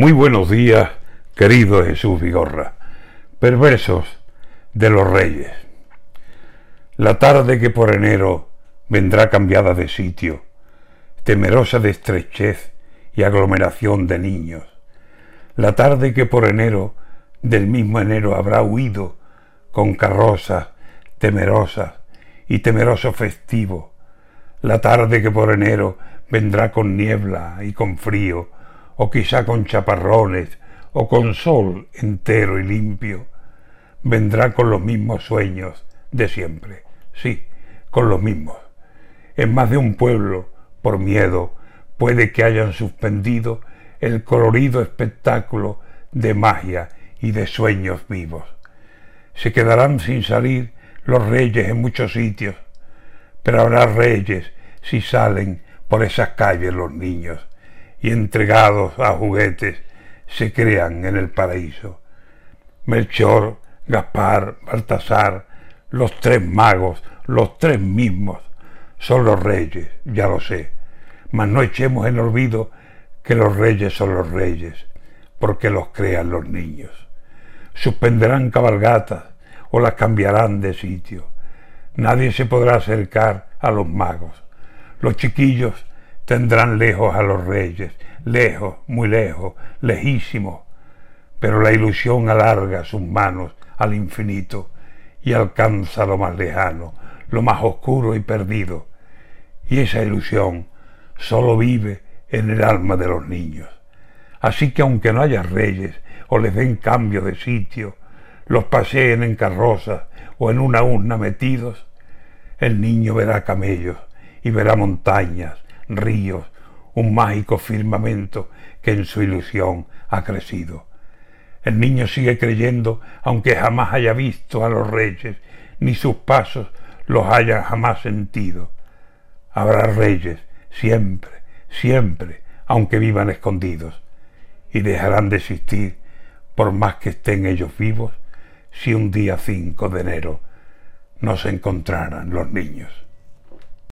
Muy buenos días, querido Jesús Vigorra. Perversos de los reyes. La tarde que por enero vendrá cambiada de sitio, temerosa de estrechez y aglomeración de niños. La tarde que por enero del mismo enero habrá huido con carrozas temerosas y temeroso festivo. La tarde que por enero vendrá con niebla y con frío, o quizá con chaparrones, o con sol entero y limpio, vendrá con los mismos sueños de siempre, sí, con los mismos. En más de un pueblo, por miedo, puede que hayan suspendido el colorido espectáculo de magia y de sueños vivos. Se quedarán sin salir los reyes en muchos sitios, pero habrá reyes si salen por esas calles los niños y entregados a juguetes se crean en el paraíso. Melchor, Gaspar, Baltasar, los tres magos, los tres mismos, son los reyes, ya lo sé, mas no echemos en olvido que los reyes son los reyes, porque los crean los niños. Suspenderán cabalgatas o las cambiarán de sitio. Nadie se podrá acercar a los magos. Los chiquillos tendrán lejos a los reyes, lejos, muy lejos, lejísimos, pero la ilusión alarga sus manos al infinito y alcanza lo más lejano, lo más oscuro y perdido. Y esa ilusión solo vive en el alma de los niños. Así que aunque no haya reyes o les den cambio de sitio, los paseen en carrozas o en una urna metidos, el niño verá camellos y verá montañas ríos, un mágico firmamento que en su ilusión ha crecido. El niño sigue creyendo, aunque jamás haya visto a los reyes, ni sus pasos los haya jamás sentido. Habrá reyes, siempre, siempre, aunque vivan escondidos, y dejarán de existir, por más que estén ellos vivos, si un día 5 de enero no se encontraran los niños.